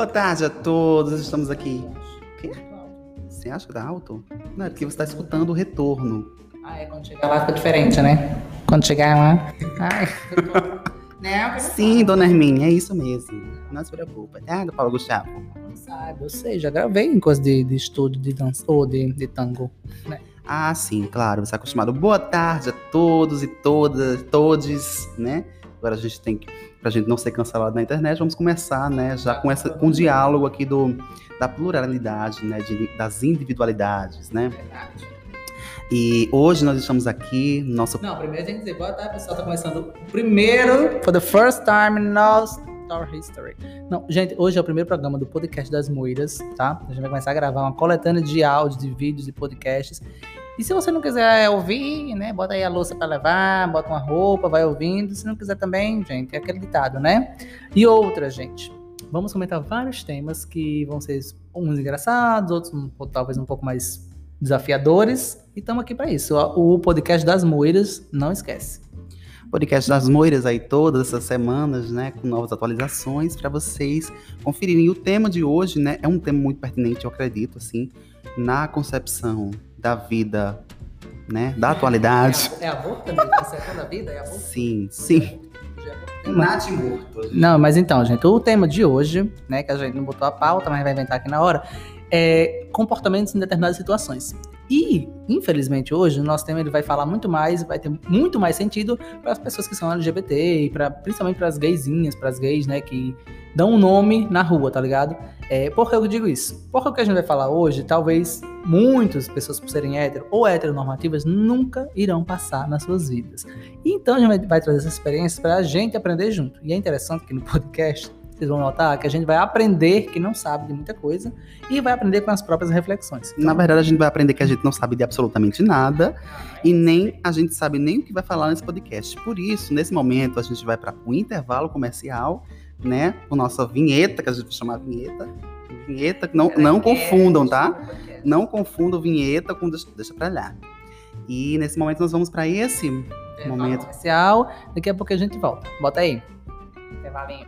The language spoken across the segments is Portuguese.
Boa tarde a todos, estamos aqui. Quê? Você acha que tá alto? Não, é porque você está escutando o retorno. Ah, é quando chegar lá fica diferente, né? Quando chegar lá. Ai, que Sim, dona Herminha, é isso mesmo. Não se preocupa, tá, do Paulo Gustavo? não sabe. Eu sei, já gravei em coisa de, de estúdio de dança ou de, de tango. Ah, sim, claro, você está acostumado. Boa tarde a todos e todas, todes, né? Agora a gente tem que, pra gente não ser cancelado na internet, vamos começar, né, já com, essa, com o diálogo aqui do, da pluralidade, né, de- das individualidades, né? Verdade. E hoje nós estamos aqui no nosso Não, primeiro tem que dizer boa tarde, pessoal. Tá começando o primeiro, for the first time in our Story History. Não, gente, hoje é o primeiro programa do podcast das Moiras, tá? A gente vai começar a gravar uma coletânea de áudios, de vídeos e podcasts. E se você não quiser ouvir, né, bota aí a louça pra levar, bota uma roupa, vai ouvindo. Se não quiser também, gente, é aquele ditado, né? E outra, gente, vamos comentar vários temas que vão ser uns engraçados, outros um talvez um pouco mais desafiadores. E estamos aqui para isso. O podcast das Moeiras, não esquece. podcast das Moiras aí todas essas semanas, né, com novas atualizações para vocês conferirem. E o tema de hoje, né, é um tema muito pertinente, eu acredito, assim, na concepção da vida, né, da atualidade. É, aborto também? Você é toda a vida? É aborto? Sim, sim. Nath morto. Não, mas então, gente, o tema de hoje, né, que a gente não botou a pauta, mas vai inventar aqui na hora, é comportamentos em determinadas situações. E, infelizmente, hoje o nosso tema ele vai falar muito mais, vai ter muito mais sentido para as pessoas que são LGBT e pra, principalmente para as gaysinhas, para as gays, né, que dão um nome na rua, tá ligado? É, por que eu digo isso? Porque o que a gente vai falar hoje, talvez muitas pessoas por serem hétero ou heteronormativas nunca irão passar nas suas vidas. Então a gente vai, trazer essas experiências para a gente aprender junto. E é interessante que no podcast vocês vão notar que a gente vai aprender que não sabe de muita coisa e vai aprender com as próprias reflexões. Na verdade, a gente vai aprender que a gente não sabe de absolutamente nada e nem a gente sabe nem o que vai falar nesse podcast. Por isso, nesse momento, a gente vai para o intervalo comercial, né, com nossa vinheta, que a gente vai chamar vinheta. Vinheta, não, não confundam, tá? Não confundam vinheta com deixa, deixa pra lá. E nesse momento nós vamos para esse momento. comercial. Daqui a pouco a gente volta. Bota aí. Intervalinho.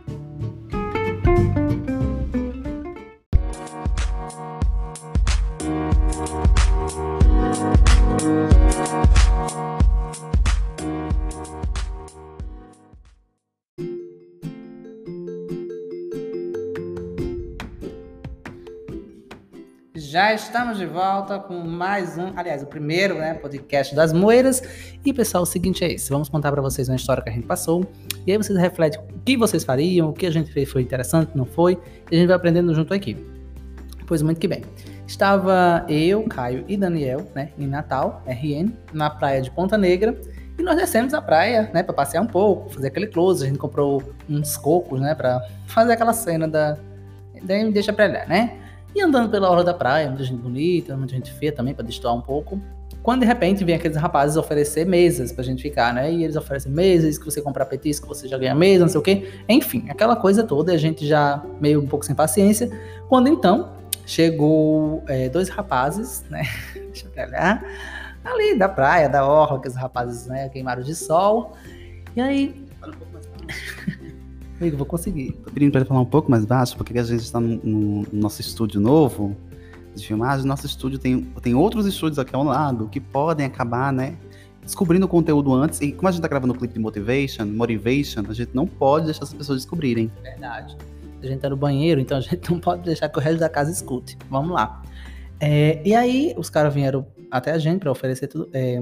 Já estamos de volta com mais um, aliás, o primeiro, né, podcast das Moeiras. E pessoal, o seguinte é esse, vamos contar para vocês uma história que a gente passou. E aí vocês refletem o que vocês fariam, o que a gente fez foi interessante, não foi, e a gente vai aprendendo junto aqui. Pois muito que bem. Estava eu, Caio e Daniel, né, em Natal, RN, na praia de Ponta Negra. E nós descemos a praia, né, para passear um pouco, fazer aquele close. A gente comprou uns cocos, né, para fazer aquela cena da. Daí deixa pra lá, né? E andando pela orla da praia, muita gente bonita, muita gente feia também, para destoar um pouco. Quando de repente vem aqueles rapazes oferecer mesas pra gente ficar, né? E eles oferecem mesas, que você comprar petisco, você já ganha mesa, não sei o quê. Enfim, aquela coisa toda, a gente já meio um pouco sem paciência. Quando então chegou é, dois rapazes, né? Deixa eu olhar. Ali da praia, da orla, aqueles rapazes, né? Queimaram de sol. E aí. Amigo, vou conseguir. Tô pedindo para ele falar um pouco mais baixo, porque a gente está no, no nosso estúdio novo de filmagem. Nosso estúdio tem, tem outros estúdios aqui ao lado que podem acabar, né? Descobrindo o conteúdo antes. E como a gente tá gravando o clipe de Motivation, Motivation, a gente não pode deixar as pessoas descobrirem. Verdade. A gente tá no banheiro, então a gente não pode deixar que o resto da casa escute. Vamos lá. É, e aí, os caras vieram até a gente para oferecer tudo, é,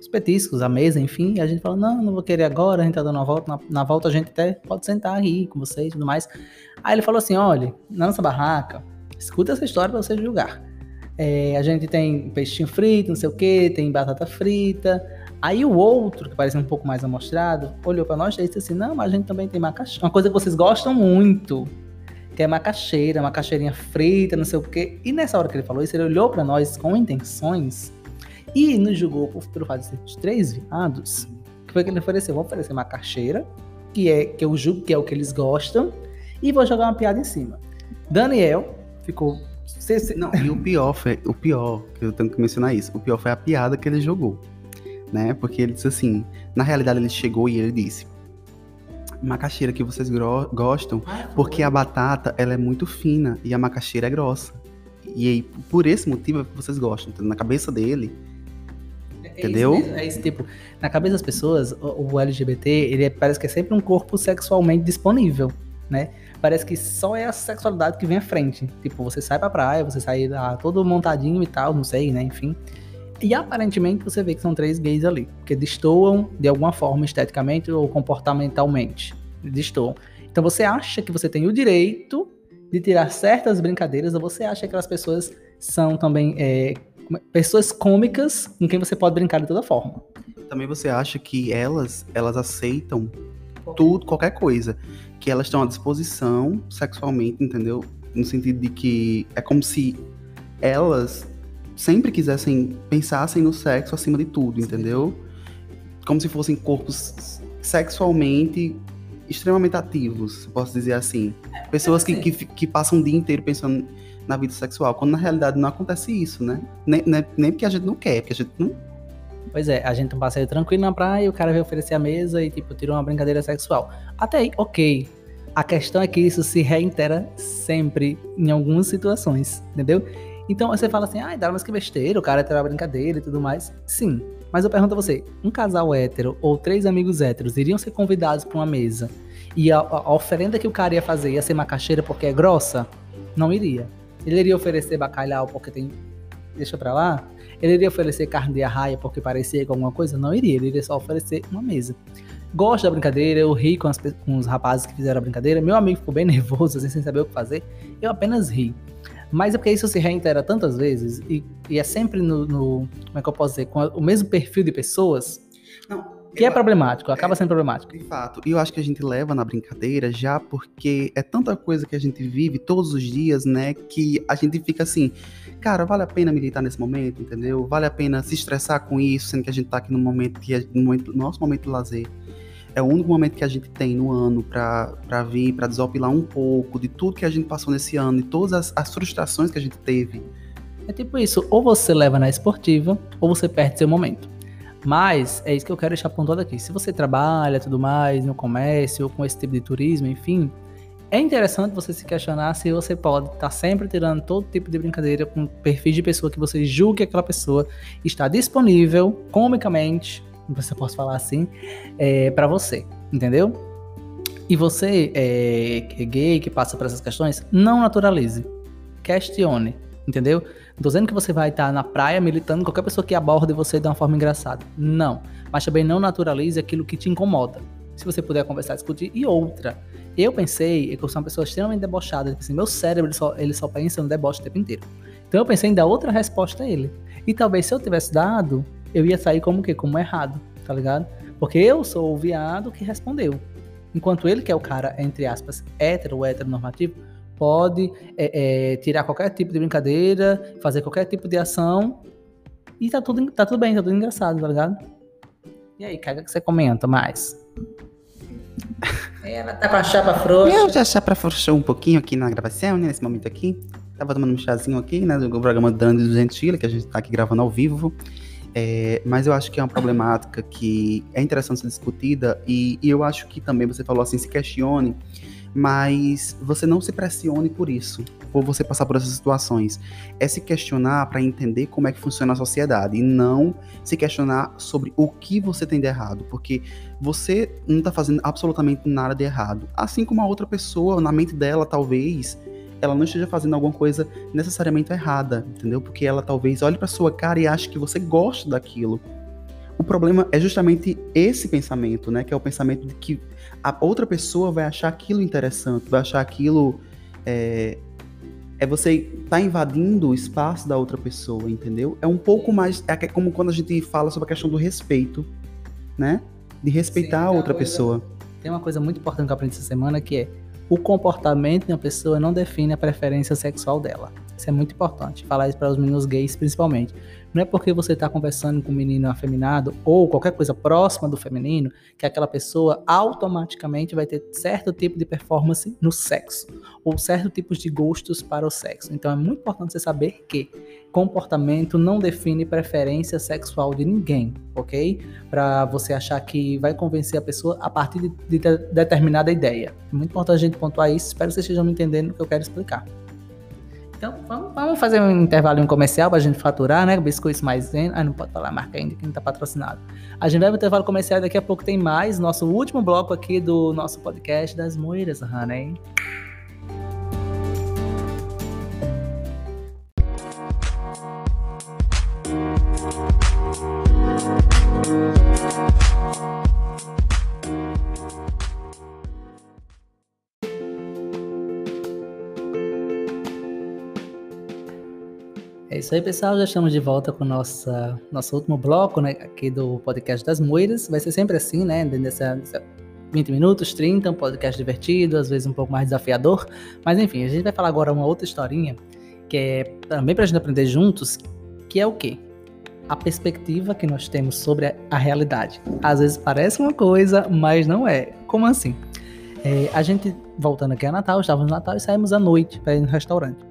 os petiscos, a mesa, enfim. E a gente falou: não, não vou querer agora, a gente tá dando uma volta. Na, na volta a gente até pode sentar aí com vocês e tudo mais. Aí ele falou assim: olha, na nossa barraca, escuta essa história pra você julgar. É, a gente tem peixinho frito, não sei o que, tem batata frita. Aí o outro, que parecia um pouco mais amostrado, olhou pra nós e disse assim: Não, mas a gente também tem macaxeira. Uma coisa que vocês gostam muito, que é macaxeira, macaxeirinha frita, não sei o quê. E nessa hora que ele falou isso, ele olhou pra nós com intenções e nos julgou por, pelo fato de sermos três viados. Que foi que ele ofereceu? Vou oferecer macaxeira, que é que eu julgo que é o que eles gostam, e vou jogar uma piada em cima. Daniel ficou. Não, e o pior foi, o pior, que eu tenho que mencionar isso, o pior foi a piada que ele jogou. né? Porque ele disse assim, na realidade ele chegou e ele disse: macaxeira que vocês gostam, porque a batata ela é muito fina e a macaxeira é grossa. E aí, por esse motivo é que vocês gostam. Então, na cabeça dele, Entendeu? Isso mesmo, é esse tipo. Na cabeça das pessoas, o, o LGBT, ele é- parece que é sempre um corpo sexualmente disponível, né? Parece que só é a sexualidade que vem à frente. Tipo, você sai pra praia, você sai lá todo montadinho e tal, não sei, né? Enfim. E aparentemente você vê que são três gays ali, que destoam de alguma forma esteticamente ou comportamentalmente. Destoam. Então você acha que você tem o direito de tirar certas brincadeiras, ou você acha que aquelas pessoas são também é, pessoas cômicas com quem você pode brincar de toda forma. também você acha que elas, elas aceitam tudo, qualquer coisa. Que elas estão à disposição sexualmente, entendeu? No sentido de que é como se elas sempre quisessem, pensassem no sexo acima de tudo, entendeu? Como se fossem corpos sexualmente extremamente ativos, posso dizer assim. Pessoas que, que, que passam o dia inteiro pensando na vida sexual, quando na realidade não acontece isso, né? Nem, nem, nem porque a gente não quer, porque a gente não Pois é, a gente um passeio tranquilo na praia o cara veio oferecer a mesa e, tipo, tirou uma brincadeira sexual. Até aí, ok. A questão é que isso se reitera sempre em algumas situações, entendeu? Então você fala assim, ai, dá mas que besteira, o cara terá brincadeira e tudo mais. Sim, mas eu pergunto a você, um casal hétero ou três amigos héteros iriam ser convidados para uma mesa e a, a oferenda que o cara ia fazer ia ser macaxeira porque é grossa? Não iria. Ele iria oferecer bacalhau porque tem... Deixa pra lá. Ele iria oferecer carne de arraia porque parecia com alguma coisa? Não iria, ele iria só oferecer uma mesa. Gosto da brincadeira, eu ri com, as, com os rapazes que fizeram a brincadeira. Meu amigo ficou bem nervoso, assim, sem saber o que fazer. Eu apenas ri. Mas é porque isso se reitera tantas vezes e, e é sempre no, no, Como é que eu posso dizer? Com o mesmo perfil de pessoas Que é problemático, acaba sendo problemático. De fato. E eu acho que a gente leva na brincadeira já porque é tanta coisa que a gente vive todos os dias, né? Que a gente fica assim, cara, vale a pena militar nesse momento, entendeu? Vale a pena se estressar com isso, sendo que a gente tá aqui no momento que é no, momento, no nosso momento de lazer. É o único momento que a gente tem no ano pra, pra vir, pra desopilar um pouco de tudo que a gente passou nesse ano e todas as, as frustrações que a gente teve. É tipo isso, ou você leva na esportiva, ou você perde seu momento. Mas é isso que eu quero deixar pontuado aqui. Se você trabalha tudo mais no comércio ou com esse tipo de turismo, enfim, é interessante você se questionar se você pode estar sempre tirando todo tipo de brincadeira com perfis de pessoa que você julgue que aquela pessoa está disponível comicamente, você posso falar assim, é, para você, entendeu? E você é, que é gay, que passa por essas questões, não naturalize, questione, entendeu? Não tô dizendo que você vai estar na praia militando qualquer pessoa que aborde você de uma forma engraçada. Não. Mas também não naturalize aquilo que te incomoda. Se você puder conversar, discutir. E outra, eu pensei que eu sou uma pessoa extremamente debochada. Tipo assim, meu cérebro ele só, ele só pensa no deboche o tempo inteiro. Então eu pensei em dar outra resposta a ele. E talvez se eu tivesse dado, eu ia sair como o quê? Como errado, tá ligado? Porque eu sou o viado que respondeu. Enquanto ele, que é o cara, entre aspas, hétero heteronormativo, pode é, é, tirar qualquer tipo de brincadeira, fazer qualquer tipo de ação e tá tudo, tá tudo bem, tá tudo engraçado, tá ligado? E aí, caga que você comenta mais. Ela tá com a chapa frouxa. Eu já chá pra forçou um pouquinho aqui na gravação, né, nesse momento aqui. Tava tomando um chazinho aqui, né, do programa Dando do Gentile, que a gente tá aqui gravando ao vivo. É, mas eu acho que é uma problemática que é interessante ser discutida e, e eu acho que também você falou assim, se questione, mas você não se pressione por isso, por você passar por essas situações. É se questionar para entender como é que funciona a sociedade e não se questionar sobre o que você tem de errado, porque você não está fazendo absolutamente nada de errado. Assim como a outra pessoa, na mente dela, talvez ela não esteja fazendo alguma coisa necessariamente errada, entendeu? Porque ela talvez olhe para sua cara e ache que você gosta daquilo. O problema é justamente esse pensamento, né? Que é o pensamento de que a outra pessoa vai achar aquilo interessante, vai achar aquilo. É, é você tá invadindo o espaço da outra pessoa, entendeu? É um pouco mais. É como quando a gente fala sobre a questão do respeito, né? De respeitar Sim, a outra coisa- pessoa. Tem uma coisa muito importante que eu aprendi essa semana que é o comportamento de uma pessoa não define a preferência sexual dela. Isso é muito importante. Falar isso para os meninos gays, principalmente. Não é porque você está conversando com um menino afeminado ou qualquer coisa próxima do feminino que aquela pessoa automaticamente vai ter certo tipo de performance no sexo ou certo tipos de gostos para o sexo. Então é muito importante você saber que comportamento não define preferência sexual de ninguém, ok? Para você achar que vai convencer a pessoa a partir de, de, de determinada ideia. É muito importante a gente pontuar isso. Espero que vocês estejam entendendo o que eu quero explicar. Então, vamos, vamos fazer um intervalo comercial para a gente faturar, né? Biscoitos mais Ah, não pode falar marca ainda, que não está patrocinado. A gente vai para o intervalo comercial daqui a pouco tem mais. Nosso último bloco aqui do nosso podcast das Moiras, Honey. isso aí, pessoal. Já estamos de volta com nossa nosso último bloco, né, aqui do podcast das Moiras. Vai ser sempre assim, né, dentro dessa 20 minutos, 30, um podcast divertido, às vezes um pouco mais desafiador. Mas enfim, a gente vai falar agora uma outra historinha, que é também pra gente aprender juntos, que é o quê? A perspectiva que nós temos sobre a, a realidade. Às vezes parece uma coisa, mas não é. Como assim? É, a gente, voltando aqui a Natal, estávamos no Natal e saímos à noite para ir no restaurante.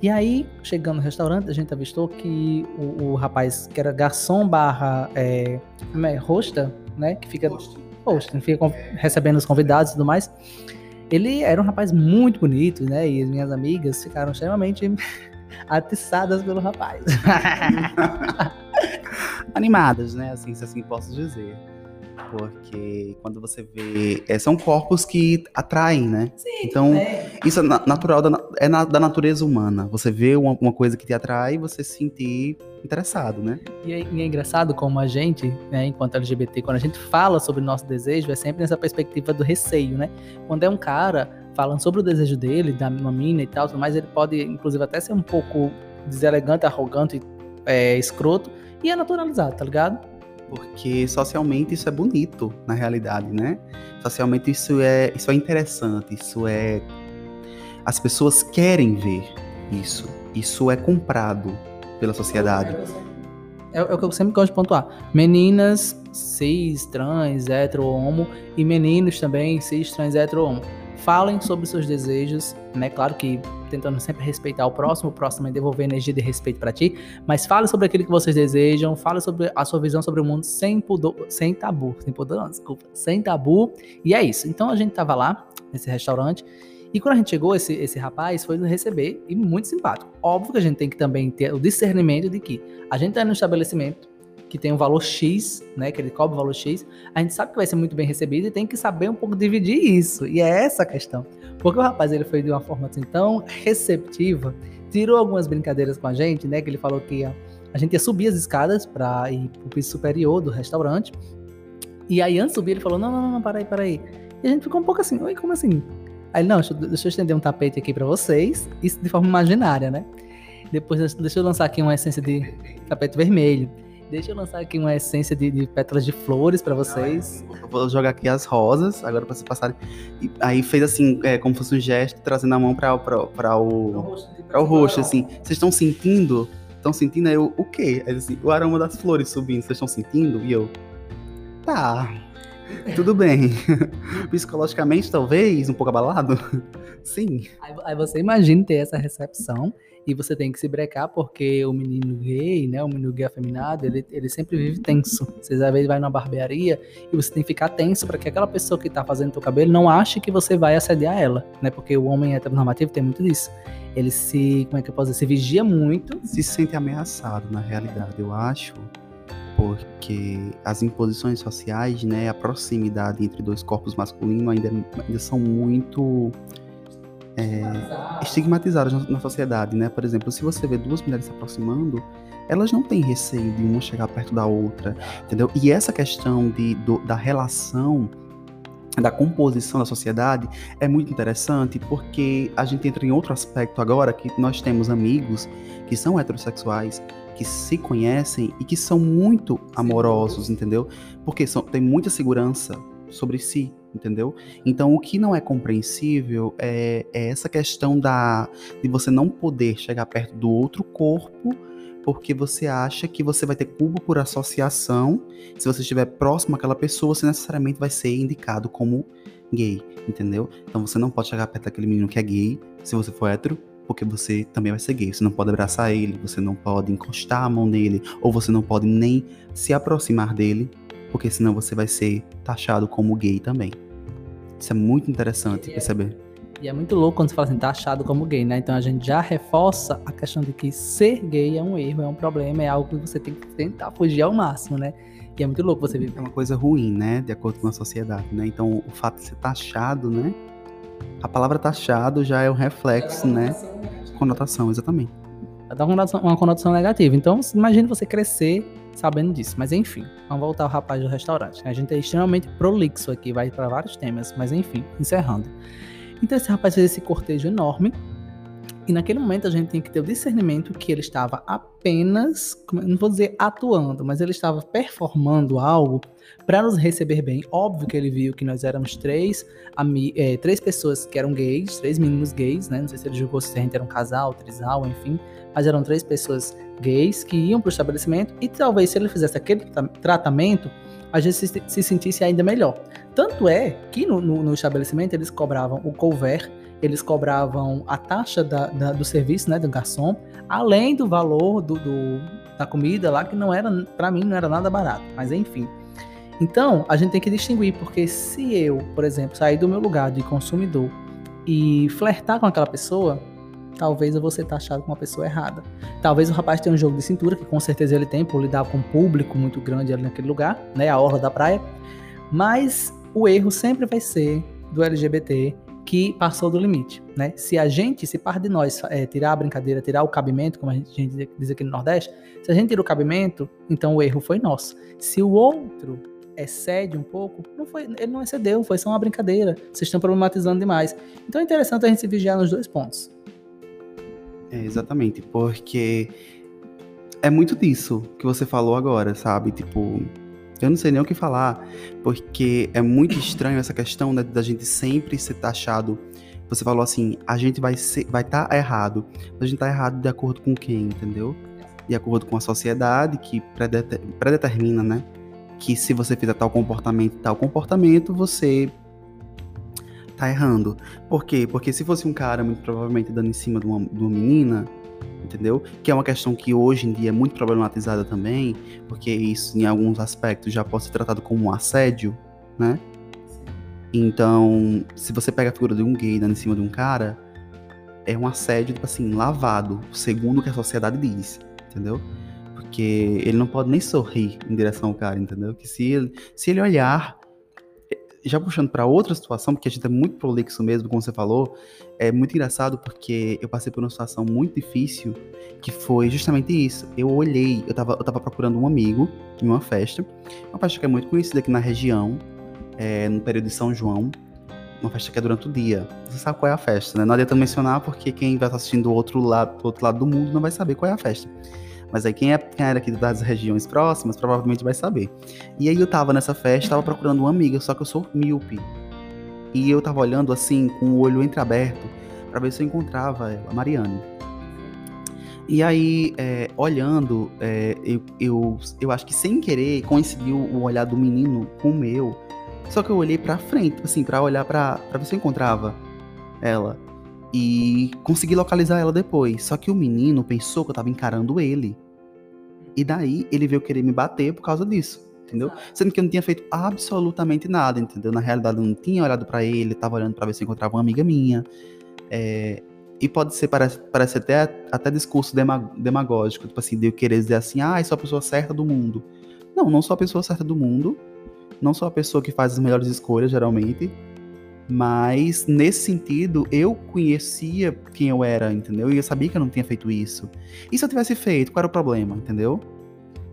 E aí, chegando no restaurante, a gente avistou que o, o rapaz que era garçom barra é, é, rosta, né? Que fica. Host, fica recebendo os convidados e tudo mais. Ele era um rapaz muito bonito, né? E as minhas amigas ficaram extremamente atiçadas pelo rapaz. Animadas, né? Assim, se assim posso dizer. Porque quando você vê. É, são corpos que atraem, né? Sim, então, é. isso é natural da, é na, da natureza humana. Você vê uma, uma, coisa que te atrai e você se sentir interessado, né? E é, e é engraçado como a gente, né, enquanto LGBT, quando a gente fala sobre o nosso desejo, é sempre nessa perspectiva do receio, né? Quando é um cara falando sobre o desejo dele, da uma mina e tal, mas ele pode, inclusive, até ser um pouco deselegante, arrogante, é, escroto, e é naturalizado, tá ligado? Porque socialmente isso é bonito na realidade, né? Socialmente isso é, isso é interessante, isso é as pessoas querem ver isso. Isso é comprado pela sociedade. É, é o que eu sempre gosto de pontuar. Meninas cis, trans, hetero, homo e meninos também cis, trans, hetero, homo falem sobre seus desejos, né? Claro que tentando sempre respeitar o próximo, o próximo é devolver energia de respeito para ti, mas fale sobre aquilo que vocês desejam, fale sobre a sua visão sobre o mundo sem pudor, sem tabu, sem pudor, não, desculpa, sem tabu. E é isso. Então a gente tava lá nesse restaurante e quando a gente chegou, esse, esse rapaz foi nos receber e muito simpático. Óbvio que a gente tem que também ter o discernimento de que a gente tá no estabelecimento, que tem um valor X, né, que ele cobra o valor X, a gente sabe que vai ser muito bem recebido e tem que saber um pouco dividir isso. E é essa a questão. Porque o rapaz ele foi de uma forma assim tão receptiva, tirou algumas brincadeiras com a gente, né, que ele falou que a, a gente ia subir as escadas para ir pro piso superior do restaurante. E aí antes de subir ele falou: "Não, não, não, para aí, para aí". E a gente ficou um pouco assim: "Oi, como assim?" Aí não, deixa, deixa eu estender um tapete aqui para vocês, isso de forma imaginária, né? Depois deixa eu lançar aqui uma essência de tapete vermelho. Deixa eu lançar aqui uma essência de, de pétalas de flores para vocês. Eu vou jogar aqui as rosas, agora para vocês passarem. E aí fez assim, é, como fosse um gesto, trazendo a mão para o, pra o rosto, assim. Vocês estão sentindo? Estão sentindo aí o, o quê? Aí, assim, o aroma das flores subindo, vocês estão sentindo? E eu, tá, tudo bem. Psicologicamente, talvez, um pouco abalado? Sim. Aí, aí você imagina ter essa recepção e você tem que se brecar porque o menino gay, né, o menino gay afeminado, ele, ele sempre vive tenso. Você às vezes vai numa barbearia e você tem que ficar tenso para que aquela pessoa que tá fazendo teu cabelo não ache que você vai assediar ela, né? Porque o homem heteronormativo tem muito disso. Ele se, como é que eu posso dizer, se vigia muito. Se sente ameaçado, na realidade, eu acho porque as imposições sociais, né, a proximidade entre dois corpos masculinos ainda, ainda são muito é, estigmatizadas na, na, sociedade, né? Por exemplo, se você vê duas mulheres se aproximando, elas não têm receio de uma chegar perto da outra, entendeu? E essa questão de, do, da relação da composição da sociedade é muito interessante porque a gente entra em outro aspecto agora que nós temos amigos que são heterossexuais que se conhecem e que são muito amorosos, entendeu? Porque são, tem muita segurança sobre si, entendeu? Então, o que não é compreensível é, é, essa questão da de você não poder chegar perto do outro corpo porque você acha que você vai ter culpa por associação. Se você estiver próximo àquela pessoa, você necessariamente vai ser indicado como gay, entendeu? Então você não pode chegar perto daquele menino que é gay, se você for hétero, porque você também vai ser gay. Você não pode abraçar ele, você não pode encostar a mão nele, ou você não pode nem se aproximar dele, porque senão você vai ser taxado como gay também. Isso é muito interessante perceber. E é muito louco quando você fala assim, taxado como gay, né? Então a gente já reforça a questão de que ser gay é um erro, é um problema, é algo que você tem que tentar fugir ao máximo, né? E é muito louco você ver. É uma coisa ruim, né? De acordo com a sociedade, né? Então o fato de ser taxado, né? A palavra taxado já é um reflexo, né? Conotação, exatamente. Dá uma conotação, uma conotação negativa. Então, imagine você crescer sabendo disso. Mas enfim, vamos voltar ao rapaz do restaurante. A gente é extremamente prolixo aqui, vai para vários temas. Mas enfim, encerrando. Então esse rapaz fez esse cortejo enorme. E naquele momento a gente tem que ter o discernimento que ele estava apenas, não vou dizer atuando, mas ele estava performando algo para nos receber bem. Óbvio que ele viu que nós éramos três, é, três pessoas que eram gays, três meninos gays, né? Não sei se ele julgou se a gente era um casal, trisal, enfim. Mas eram três pessoas gays que iam para o estabelecimento e talvez se ele fizesse aquele tratamento, a gente se, se sentisse ainda melhor. Tanto é que no, no, no, estabelecimento eles cobravam o couvert, eles cobravam a taxa da, da, do serviço, né, do garçom, além do valor do, do da comida lá, que não era, para mim, não era nada barato. Mas enfim. Então, a gente tem que distinguir, porque se eu, por exemplo, sair do meu lugar de consumidor e flertar com aquela pessoa, talvez eu vou ser taxado como uma pessoa errada. Talvez o rapaz tenha um jogo de cintura, que com certeza ele tem, por lidar com um público muito grande ali naquele lugar, né, a orla da praia. Mas o erro sempre vai ser do LGBT que passou do limite, né? Se a gente, se parte de nós é, tirar a brincadeira, tirar o cabimento, como a gente, diz aqui no Nordeste, se a gente tira o cabimento, então o erro foi nosso. Se o outro excede um pouco, não foi, ele não excedeu, foi só uma brincadeira. Vocês estão problematizando demais. Então é interessante a gente se vigiar nos dois pontos. É, exatamente, porque é muito disso que você falou agora, sabe? Tipo, eu não sei nem o que falar, porque é muito estranho essa questão né, da gente sempre ser taxado. Você falou assim, a gente vai ser, vai estar tá errado. A gente tá errado de acordo com quem, entendeu? De acordo com a sociedade que predetermina, né? Que se você fizer tal comportamento, tal comportamento, você tá errando. Por quê? Porque se fosse um cara, muito provavelmente, dando em cima de uma, de uma menina, entendeu? Que é uma questão que hoje em dia é muito problematizada também, porque isso, em alguns aspectos, já pode ser tratado como um assédio, né? Então, se você pega a figura de um gay dando em cima de um cara, é um assédio, tipo assim, lavado, segundo o que a sociedade diz, entendeu? Porque ele não pode nem sorrir em direção ao cara, entendeu? Que se ele, se ele olhar já puxando para outra situação, porque a gente é muito prolixo mesmo, como você falou, é muito engraçado porque eu passei por uma situação muito difícil, que foi justamente isso. Eu olhei, eu tava, eu tava procurando um amigo em uma festa, uma festa que é muito conhecida aqui na região, é, no período de São João, uma festa que é durante o dia. Você sabe qual é a festa, né? Não adianta mencionar porque quem vai estar assistindo do outro lado, do outro lado do mundo não vai saber qual é a festa. Mas aí quem, é, quem era aqui das regiões próximas provavelmente vai saber. E aí eu tava nessa festa, tava procurando uma amiga, só que eu sou míope. E eu tava olhando assim, com o olho entreaberto, para ver se eu encontrava ela, Mariane. E aí, é, olhando, é, eu, eu, eu acho que sem querer coincidiu o olhar do menino com o meu. Só que eu olhei pra frente, assim, pra olhar pra, pra ver se eu encontrava ela e consegui localizar ela depois. Só que o menino pensou que eu tava encarando ele. E daí ele veio querer me bater por causa disso, entendeu? Sendo que eu não tinha feito absolutamente nada, entendeu? Na realidade eu não tinha olhado para ele, tava olhando para ver se encontrava uma amiga minha. É... E pode ser, parece, parece até, até discurso demagógico, tipo assim, de eu querer dizer assim, ah, sou a pessoa certa do mundo. Não, não sou a pessoa certa do mundo. Não sou a pessoa que faz as melhores escolhas, geralmente. Mas, nesse sentido, eu conhecia quem eu era, entendeu? E eu sabia que eu não tinha feito isso. E se eu tivesse feito, qual era o problema, entendeu?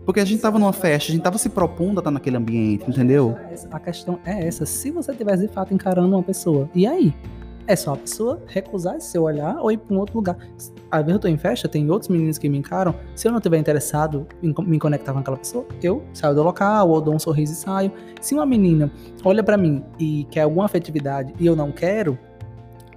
Porque a gente tava numa festa, a gente tava se propondo a estar naquele ambiente, entendeu? A questão é essa. Se você tivesse de fato encarando uma pessoa, e aí? É só a pessoa recusar esse seu olhar ou ir para um outro lugar. Às vezes eu tô em festa, tem outros meninos que me encaram. Se eu não tiver interessado em me conectar com aquela pessoa, eu saio do local ou dou um sorriso e saio. Se uma menina olha para mim e quer alguma afetividade e eu não quero,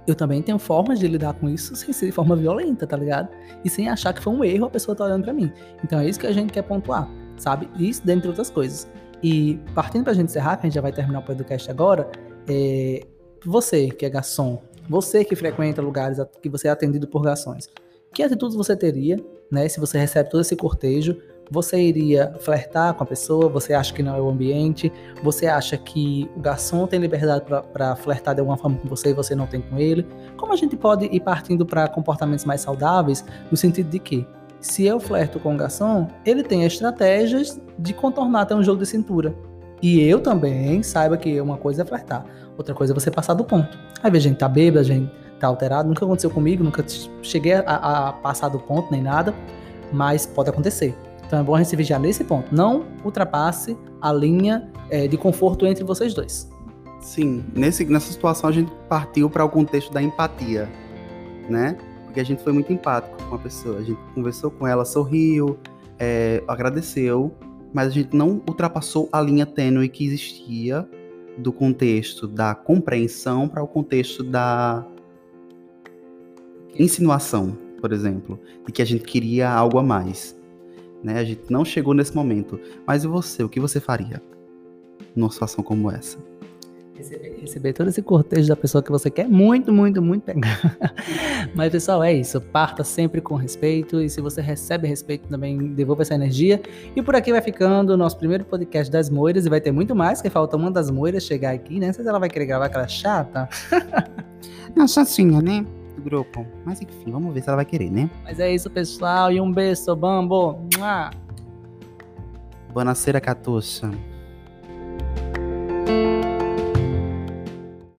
eu também tenho formas de lidar com isso sem ser de forma violenta, tá ligado? E sem achar que foi um erro a pessoa tá olhando para mim. Então é isso que a gente quer pontuar, sabe? Isso dentre outras coisas. E partindo pra gente encerrar, que a gente já vai terminar o podcast agora, é... você que é garçom, você que frequenta lugares que você é atendido por garçons, que atitudes você teria, né? Se você recebe todo esse cortejo, você iria flertar com a pessoa? Você acha que não é o ambiente? Você acha que o garçom tem liberdade para flertar de alguma forma com você e você não tem com ele? Como a gente pode ir partindo para comportamentos mais saudáveis, no sentido de que, se eu flerto com o garçom, ele tem estratégias de contornar até um jogo de cintura. E eu também saiba que uma coisa é flertar, outra coisa é você passar do ponto. Aí a gente tá bêbado, a gente tá alterado, nunca aconteceu comigo, nunca cheguei a, a passar do ponto nem nada, mas pode acontecer. Então é bom a gente se vigiar nesse ponto. Não ultrapasse a linha é, de conforto entre vocês dois. Sim, nesse, nessa situação a gente partiu para o contexto da empatia, né? Porque a gente foi muito empático com a pessoa. A gente conversou com ela, sorriu, é, agradeceu, mas a gente não ultrapassou a linha tênue que existia do contexto da compreensão para o contexto da insinuação, por exemplo, de que a gente queria algo a mais. Né? A gente não chegou nesse momento. Mas e você? O que você faria numa situação como essa? Receber, receber todo esse cortejo da pessoa que você quer muito, muito, muito pegar. Mas, pessoal, é isso. Parta sempre com respeito. E se você recebe respeito, também devolva essa energia. E por aqui vai ficando o nosso primeiro podcast das moiras. E vai ter muito mais, que falta uma das moiras chegar aqui, né? Não sei se ela vai querer gravar aquela chata. Não, chatinha, né? do grupo. Mas enfim, vamos ver se ela vai querer, né? Mas é isso, pessoal. E um beijo, Bambo. Buonasera, Catuxa.